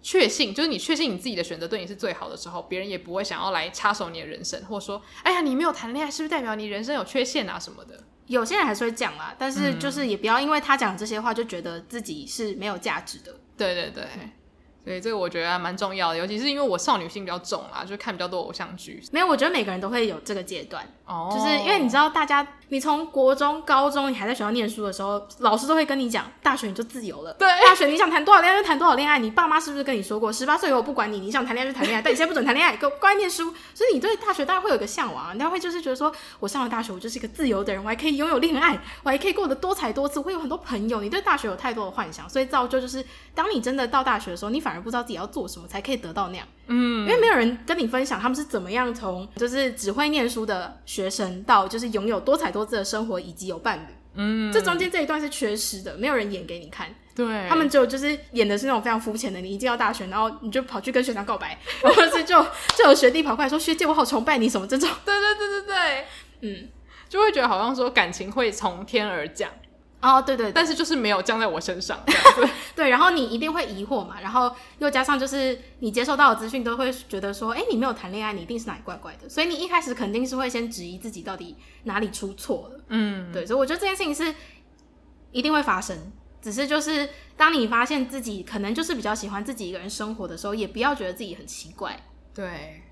确信，就是你确信你自己的选择对你是最好的时候，别人也不会想要来插手你的人生，或者说，哎呀，你没有谈恋爱，是不是代表你人生有缺陷啊什么的？有些人还是会讲啦，但是就是也不要因为他讲这些话就觉得自己是没有价值的。对对对。所以这个我觉得还蛮重要的，尤其是因为我少女心比较重啦，就看比较多偶像剧。没有，我觉得每个人都会有这个阶段，哦，就是因为你知道，大家你从国中、高中，你还在学校念书的时候，老师都会跟你讲，大学你就自由了。对，大学你想谈多少恋爱就谈多少恋爱。你爸妈是不是跟你说过，十八岁以后不管你，你想谈恋爱就谈恋爱，但你 现在不准谈恋爱，给我乖念书。所以你对大学当然会有个向往，你会就是觉得说，我上了大学，我就是一个自由的人，我还可以拥有恋爱，我还可以过得多才多姿，我会有很多朋友。你对大学有太多的幻想，所以造就就是，当你真的到大学的时候，你反而不知道自己要做什么才可以得到那样？嗯，因为没有人跟你分享他们是怎么样从就是只会念书的学生到就是拥有多彩多姿的生活以及有伴侣。嗯，这中间这一段是缺失的，没有人演给你看。对，他们就就是演的是那种非常肤浅的，你一进到大学，然后你就跑去跟学长告白，然后是就就有学弟跑过来说学姐我好崇拜你什么这种。对对对对对，嗯，就会觉得好像说感情会从天而降。哦，对，对对，但是就是没有降在我身上这样子。对，然后你一定会疑惑嘛，然后又加上就是你接收到的资讯都会觉得说，哎，你没有谈恋爱，你一定是哪里怪怪的，所以你一开始肯定是会先质疑自己到底哪里出错了。嗯，对，所以我觉得这件事情是一定会发生，只是就是当你发现自己可能就是比较喜欢自己一个人生活的时候，也不要觉得自己很奇怪。对。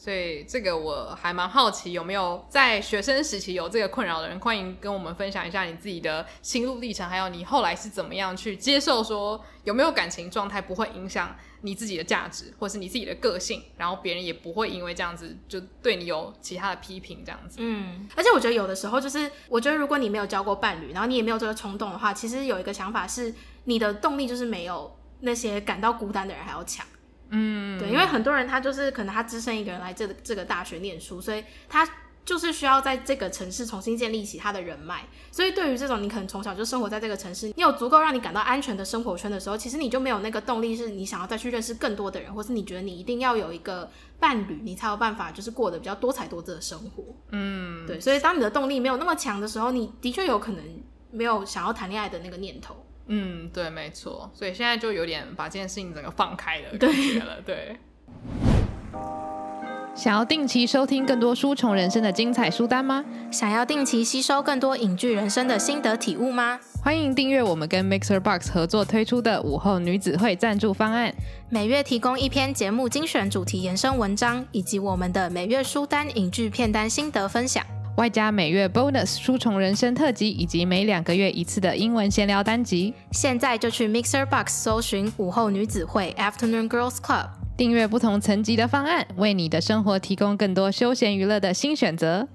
所以这个我还蛮好奇，有没有在学生时期有这个困扰的人，欢迎跟我们分享一下你自己的心路历程，还有你后来是怎么样去接受说有没有感情状态不会影响你自己的价值，或是你自己的个性，然后别人也不会因为这样子就对你有其他的批评这样子。嗯，而且我觉得有的时候就是，我觉得如果你没有交过伴侣，然后你也没有这个冲动的话，其实有一个想法是，你的动力就是没有那些感到孤单的人还要强。嗯，对，因为很多人他就是可能他只身一个人来这这个大学念书，所以他就是需要在这个城市重新建立起他的人脉。所以对于这种你可能从小就生活在这个城市，你有足够让你感到安全的生活圈的时候，其实你就没有那个动力，是你想要再去认识更多的人，或是你觉得你一定要有一个伴侣，你才有办法就是过得比较多彩多姿的生活。嗯，对，所以当你的动力没有那么强的时候，你的确有可能没有想要谈恋爱的那个念头。嗯，对，没错，所以现在就有点把这件事情整个放开了感觉了。对，对，想要定期收听更多书虫人生的精彩书单吗？想要定期吸收更多影剧人生的心得体悟吗？欢迎订阅我们跟 Mixer Box 合作推出的午后女子会赞助方案，每月提供一篇节目精选主题延伸文章，以及我们的每月书单影剧片单心得分享。外加每月 bonus 书虫人生特辑，以及每两个月一次的英文闲聊单集。现在就去 Mixer Box 搜寻午后女子会 Afternoon Girls Club，订阅不同层级的方案，为你的生活提供更多休闲娱乐的新选择。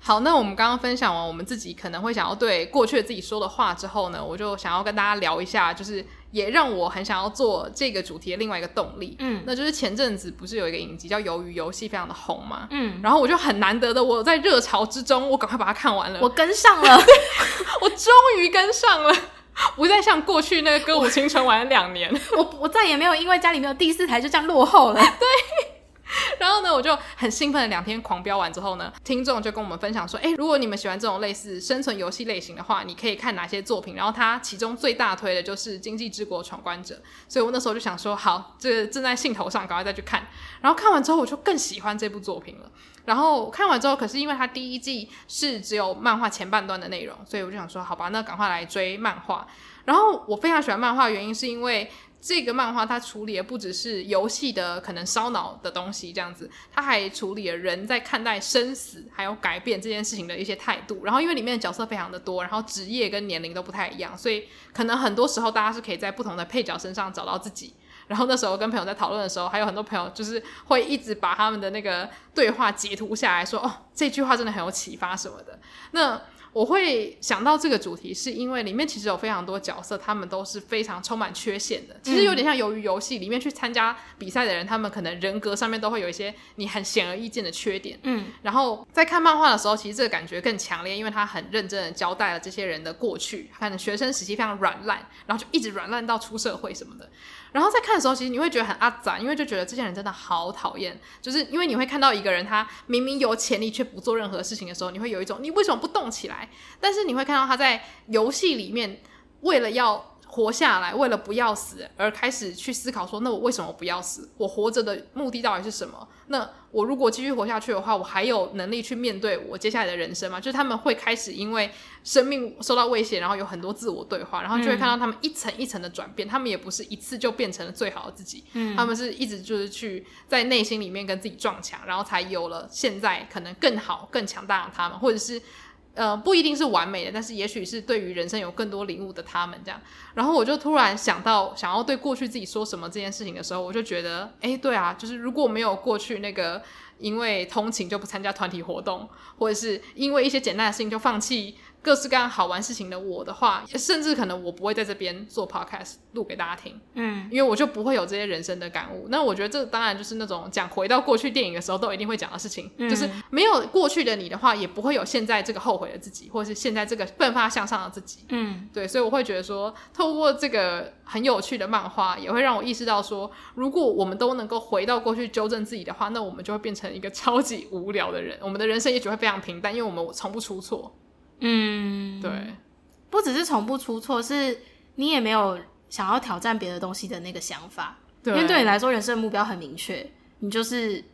好，那我们刚刚分享完我们自己可能会想要对过去的自己说的话之后呢，我就想要跟大家聊一下，就是。也让我很想要做这个主题的另外一个动力，嗯，那就是前阵子不是有一个影集叫《鱿鱼游戏》非常的红嘛，嗯，然后我就很难得的我在热潮之中，我赶快把它看完了，我跟上了，我终于跟上了，不再像过去那个歌舞青春玩了两年，我 我，我再也没有因为家里没有第四台就这样落后了，对。然后呢，我就很兴奋的两天狂飙完之后呢，听众就跟我们分享说，哎，如果你们喜欢这种类似生存游戏类型的话，你可以看哪些作品？然后他其中最大推的就是《经济之国闯关者》，所以我那时候就想说，好，这正在兴头上，赶快再去看。然后看完之后，我就更喜欢这部作品了。然后看完之后，可是因为它第一季是只有漫画前半段的内容，所以我就想说，好吧，那赶快来追漫画。然后我非常喜欢漫画原因是因为。这个漫画它处理的不只是游戏的可能烧脑的东西这样子，它还处理了人在看待生死还有改变这件事情的一些态度。然后因为里面的角色非常的多，然后职业跟年龄都不太一样，所以可能很多时候大家是可以在不同的配角身上找到自己。然后那时候跟朋友在讨论的时候，还有很多朋友就是会一直把他们的那个对话截图下来说，哦，这句话真的很有启发什么的。那我会想到这个主题，是因为里面其实有非常多角色，他们都是非常充满缺陷的。其实有点像鱿鱼游戏里面去参加比赛的人，他们可能人格上面都会有一些你很显而易见的缺点。嗯，然后在看漫画的时候，其实这个感觉更强烈，因为他很认真的交代了这些人的过去，可能学生时期非常软烂，然后就一直软烂到出社会什么的。然后在看的时候，其实你会觉得很阿杂，因为就觉得这些人真的好讨厌。就是因为你会看到一个人，他明明有潜力却不做任何事情的时候，你会有一种你为什么不动起来？但是你会看到他在游戏里面，为了要活下来，为了不要死而开始去思考说，那我为什么不要死？我活着的目的到底是什么？那我如果继续活下去的话，我还有能力去面对我接下来的人生吗？就是他们会开始因为生命受到威胁，然后有很多自我对话，然后就会看到他们一层一层的转变。嗯、他们也不是一次就变成了最好的自己，嗯、他们是一直就是去在内心里面跟自己撞墙，然后才有了现在可能更好、更强大的他们，或者是。呃，不一定是完美的，但是也许是对于人生有更多领悟的他们这样。然后我就突然想到，想要对过去自己说什么这件事情的时候，我就觉得，哎，对啊，就是如果没有过去那个因为通勤就不参加团体活动，或者是因为一些简单的事情就放弃。各式各样好玩事情的我的话，甚至可能我不会在这边做 podcast 录给大家听，嗯，因为我就不会有这些人生的感悟。那我觉得这当然就是那种讲回到过去电影的时候都一定会讲的事情，嗯，就是没有过去的你的话，也不会有现在这个后悔的自己，或者是现在这个奋发向上的自己，嗯，对，所以我会觉得说，透过这个很有趣的漫画，也会让我意识到说，如果我们都能够回到过去纠正自己的话，那我们就会变成一个超级无聊的人，我们的人生也许会非常平淡，因为我们从不出错。嗯，对，不只是从不出错，是你也没有想要挑战别的东西的那个想法。对，因为对你来说，人生的目标很明确，你就是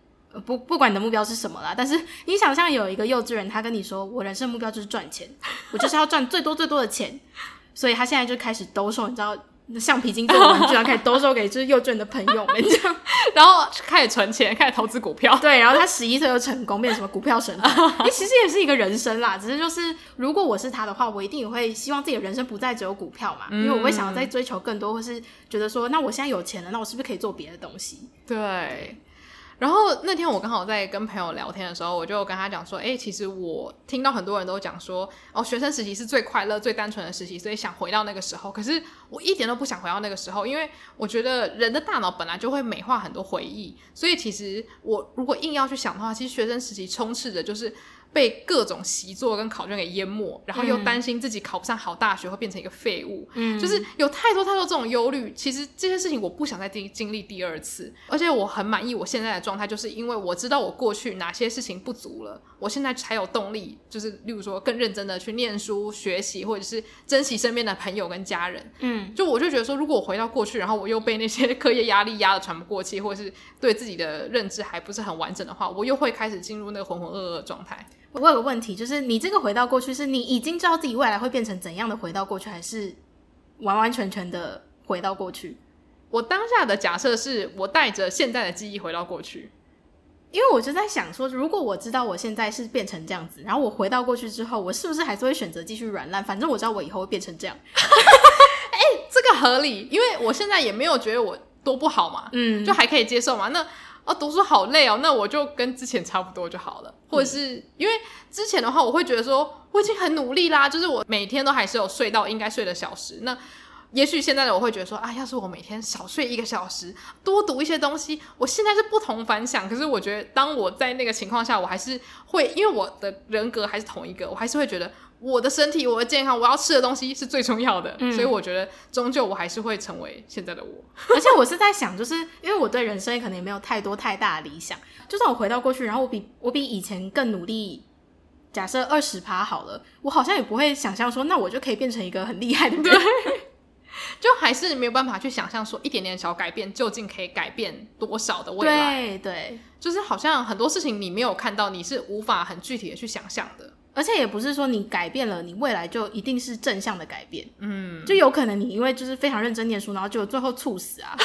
不不管你的目标是什么啦。但是你想象有一个幼稚人，他跟你说：“我人生目标就是赚钱，我就是要赚最多最多的钱。”所以他现在就开始兜售，你知道。橡皮筋做的玩具，然后开始兜售给就是幼稚园的朋友们这样，然后开始存钱，开始投资股票。对，然后他十一岁就成功，变成什么股票神？你其实也是一个人生啦，只是就是如果我是他的话，我一定也会希望自己的人生不再只有股票嘛，嗯、因为我会想要再追求更多，或是觉得说，那我现在有钱了，那我是不是可以做别的东西？对。然后那天我刚好在跟朋友聊天的时候，我就跟他讲说，哎，其实我听到很多人都讲说，哦，学生时期是最快乐、最单纯的时期，所以想回到那个时候。可是我一点都不想回到那个时候，因为我觉得人的大脑本来就会美化很多回忆，所以其实我如果硬要去想的话，其实学生时期充斥着就是。被各种习作跟考卷给淹没，然后又担心自己考不上好大学会变成一个废物，嗯，就是有太多太多这种忧虑。其实这些事情我不想再经经历第二次，而且我很满意我现在的状态，就是因为我知道我过去哪些事情不足了，我现在才有动力，就是例如说更认真的去念书学习，或者是珍惜身边的朋友跟家人。嗯，就我就觉得说，如果我回到过去，然后我又被那些 课业压力压得喘不过气，或者是对自己的认知还不是很完整的话，我又会开始进入那个浑浑噩噩的状态。我有个问题，就是你这个回到过去，是你已经知道自己未来会变成怎样的回到过去，还是完完全全的回到过去？我当下的假设是我带着现在的记忆回到过去，因为我就在想说，如果我知道我现在是变成这样子，然后我回到过去之后，我是不是还是会选择继续软烂？反正我知道我以后会变成这样。哎、欸，这个合理，因为我现在也没有觉得我多不好嘛，嗯，就还可以接受嘛。那哦，读书好累哦，那我就跟之前差不多就好了。或者是因为之前的话，我会觉得说我已经很努力啦，就是我每天都还是有睡到应该睡的小时。那也许现在的我会觉得说，啊，要是我每天少睡一个小时，多读一些东西，我现在是不同凡响。可是我觉得，当我在那个情况下，我还是会，因为我的人格还是同一个，我还是会觉得。我的身体，我的健康，我要吃的东西是最重要的，嗯、所以我觉得终究我还是会成为现在的我。而且我是在想，就是因为我对人生可能也没有太多太大的理想，就算我回到过去，然后我比我比以前更努力，假设二十趴好了，我好像也不会想象说，那我就可以变成一个很厉害的人，对就还是没有办法去想象说，一点点小改变究竟可以改变多少的未来。对对，就是好像很多事情你没有看到，你是无法很具体的去想象的。而且也不是说你改变了，你未来就一定是正向的改变。嗯，就有可能你因为就是非常认真念书，然后就最后猝死啊，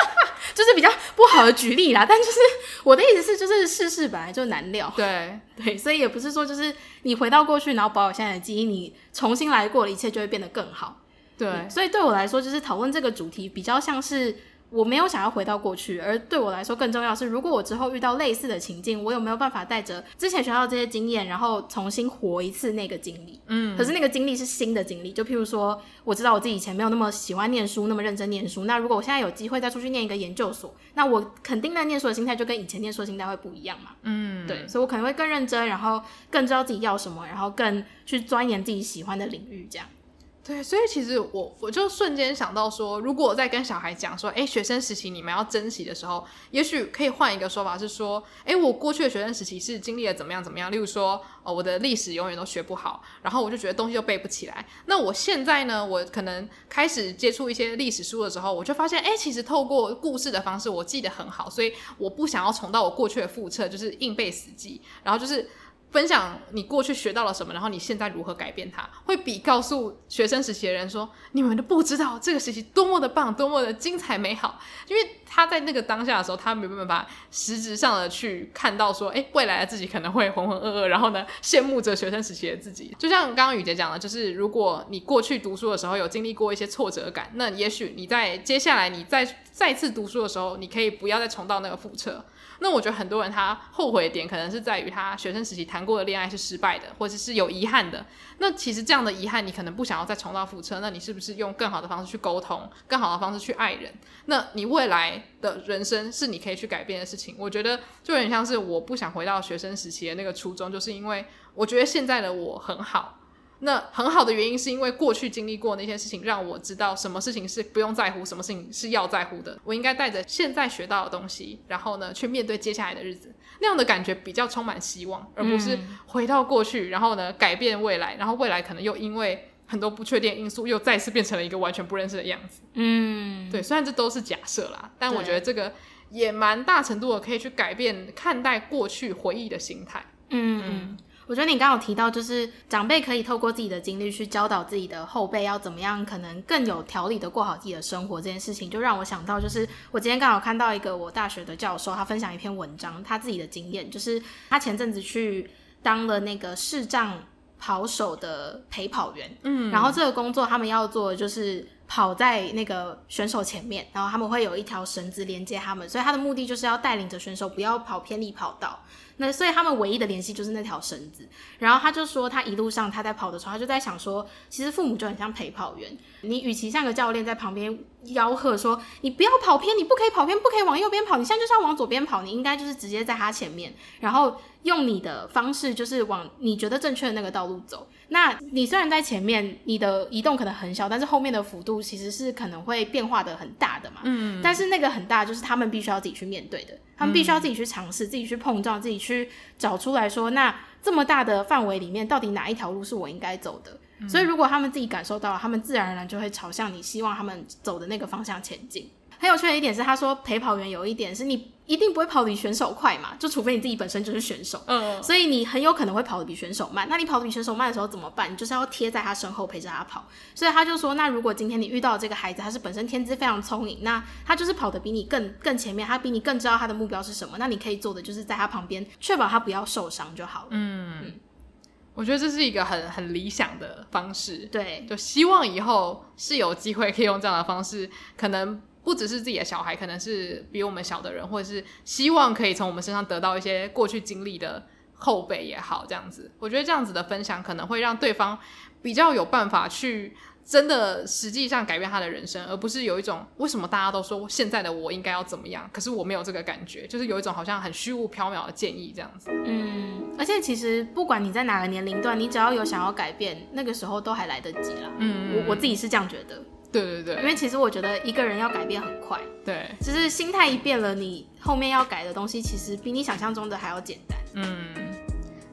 就是比较不好的举例啦。但就是我的意思是，就是世事本来就难料。对 对，所以也不是说就是你回到过去，然后保有现在的记忆，你重新来过了，一切就会变得更好。对，嗯，所以对我来说，就是讨论这个主题比较像是。我没有想要回到过去，而对我来说更重要是，如果我之后遇到类似的情境，我有没有办法带着之前学到这些经验，然后重新活一次那个经历？嗯，可是那个经历是新的经历，就譬如说，我知道我自己以前没有那么喜欢念书，那么认真念书。那如果我现在有机会再出去念一个研究所，那我肯定在念书的心态就跟以前念书的心态会不一样嘛。嗯，对，所以我可能会更认真，然后更知道自己要什么，然后更去钻研自己喜欢的领域，这样。对，所以其实我我就瞬间想到说，如果我在跟小孩讲说，哎，学生时期你们要珍惜的时候，也许可以换一个说法是说，哎，我过去的学生时期是经历了怎么样怎么样，例如说，哦，我的历史永远都学不好，然后我就觉得东西都背不起来。那我现在呢，我可能开始接触一些历史书的时候，我就发现，哎，其实透过故事的方式，我记得很好，所以我不想要重蹈我过去的覆辙，就是硬背死记，然后就是。分享你过去学到了什么，然后你现在如何改变它，会比告诉学生时期的人说，你们都不知道这个时期多么的棒，多么的精彩美好，因为他在那个当下的时候，他没办法实质上的去看到说，哎，未来的自己可能会浑浑噩噩，然后呢，羡慕着学生时期的自己。就像刚刚雨杰讲的，就是如果你过去读书的时候有经历过一些挫折感，那也许你在接下来你再再次读书的时候，你可以不要再重蹈那个覆辙。那我觉得很多人他后悔点，可能是在于他学生时期谈过的恋爱是失败的，或者是有遗憾的。那其实这样的遗憾，你可能不想要再重蹈覆辙。那你是不是用更好的方式去沟通，更好的方式去爱人？那你未来的人生是你可以去改变的事情。我觉得就有点像是我不想回到学生时期的那个初衷，就是因为我觉得现在的我很好。那很好的原因是因为过去经历过那些事情，让我知道什么事情是不用在乎，什么事情是要在乎的。我应该带着现在学到的东西，然后呢，去面对接下来的日子。那样的感觉比较充满希望，而不是回到过去，然后呢，改变未来，然后未来可能又因为很多不确定因素，又再次变成了一个完全不认识的样子。嗯，对。虽然这都是假设啦，但我觉得这个也蛮大程度的可以去改变看待过去回忆的心态。嗯。嗯我觉得你刚刚有提到，就是长辈可以透过自己的经历去教导自己的后辈要怎么样，可能更有条理的过好自己的生活。这件事情就让我想到，就是我今天刚好看到一个我大学的教授，他分享一篇文章，他自己的经验，就是他前阵子去当了那个视障跑手的陪跑员，嗯，然后这个工作他们要做的就是跑在那个选手前面，然后他们会有一条绳子连接他们，所以他的目的就是要带领着选手不要跑偏离跑道。那所以他们唯一的联系就是那条绳子，然后他就说他一路上他在跑的时候，他就在想说，其实父母就很像陪跑员，你与其像个教练在旁边吆喝说你不要跑偏，你不可以跑偏，不可以往右边跑，你现在就是要往左边跑，你应该就是直接在他前面，然后用你的方式就是往你觉得正确的那个道路走。那你虽然在前面，你的移动可能很小，但是后面的幅度其实是可能会变化的很大的嘛。嗯。但是那个很大，就是他们必须要自己去面对的，他们必须要自己去尝试，自己去碰撞，自己去找出来说，那这么大的范围里面，到底哪一条路是我应该走的？嗯。所以如果他们自己感受到了，他们自然而然就会朝向你希望他们走的那个方向前进。很有趣的一点是，他说陪跑员有一点是你一定不会跑得比选手快嘛，就除非你自己本身就是选手，嗯，所以你很有可能会跑得比选手慢。那你跑得比选手慢的时候怎么办？你就是要贴在他身后陪着他跑。所以他就说，那如果今天你遇到这个孩子，他是本身天资非常聪颖，那他就是跑得比你更更前面，他比你更知道他的目标是什么。那你可以做的就是在他旁边，确保他不要受伤就好了。嗯，嗯，我觉得这是一个很很理想的方式。对，就希望以后是有机会可以用这样的方式，可能。不只是自己的小孩，可能是比我们小的人，或者是希望可以从我们身上得到一些过去经历的后辈也好，这样子，我觉得这样子的分享可能会让对方比较有办法去真的实际上改变他的人生，而不是有一种为什么大家都说现在的我应该要怎么样，可是我没有这个感觉，就是有一种好像很虚无缥缈的建议这样子。嗯，而且其实不管你在哪个年龄段，你只要有想要改变，那个时候都还来得及啦。嗯，我我自己是这样觉得。对对对，因为其实我觉得一个人要改变很快，对，只是心态一变了，你后面要改的东西其实比你想象中的还要简单。嗯，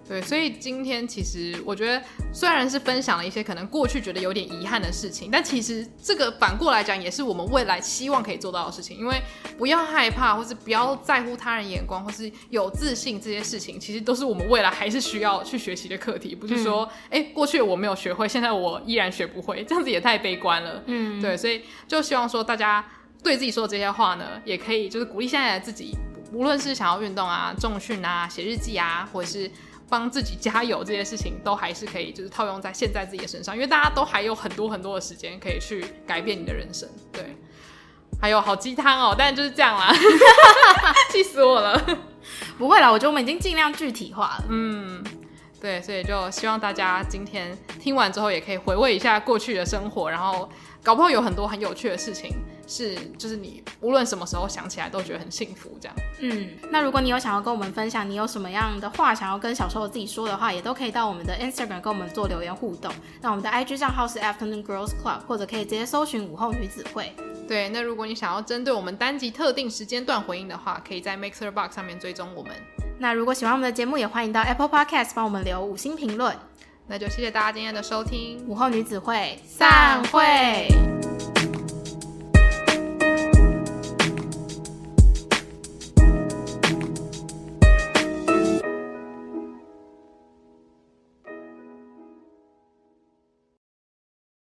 对，所以今天其实我觉得，虽然是分享了一些可能过去觉得有点遗憾的事情，但其实这个反过来讲，也是我们未来希望可以做到的事情。因为不要害怕，或是不要在乎他人眼光，或是有自信，这些事情其实都是我们未来还是需要去学习的课题。不是说，哎、嗯，过去我没有学会，现在我依然学不会，这样子也太悲观了。嗯，对，所以就希望说大家对自己说的这些话呢，也可以就是鼓励现在的自己，无论是想要运动啊、重训啊、写日记啊，或者是。帮自己加油，这些事情都还是可以，就是套用在现在自己的身上，因为大家都还有很多很多的时间可以去改变你的人生。对，还有好鸡汤哦，但就是这样啦，气死我了。不会啦，我觉得我们已经尽量具体化了。嗯，对，所以就希望大家今天听完之后，也可以回味一下过去的生活，然后。搞不好有很多很有趣的事情，是就是你无论什么时候想起来都觉得很幸福这样。嗯，那如果你有想要跟我们分享，你有什么样的话想要跟小时候自己说的话，也都可以到我们的 Instagram 跟我们做留言互动。那我们的 IG 账号是 Afternoon Girls Club，或者可以直接搜寻午后女子会。对，那如果你想要针对我们单集特定时间段回应的话，可以在 Mixer Box 上面追踪我们。那如果喜欢我们的节目，也欢迎到 Apple Podcast 帮我们留五星评论。那就谢谢大家今天的收听。午后女子会散会。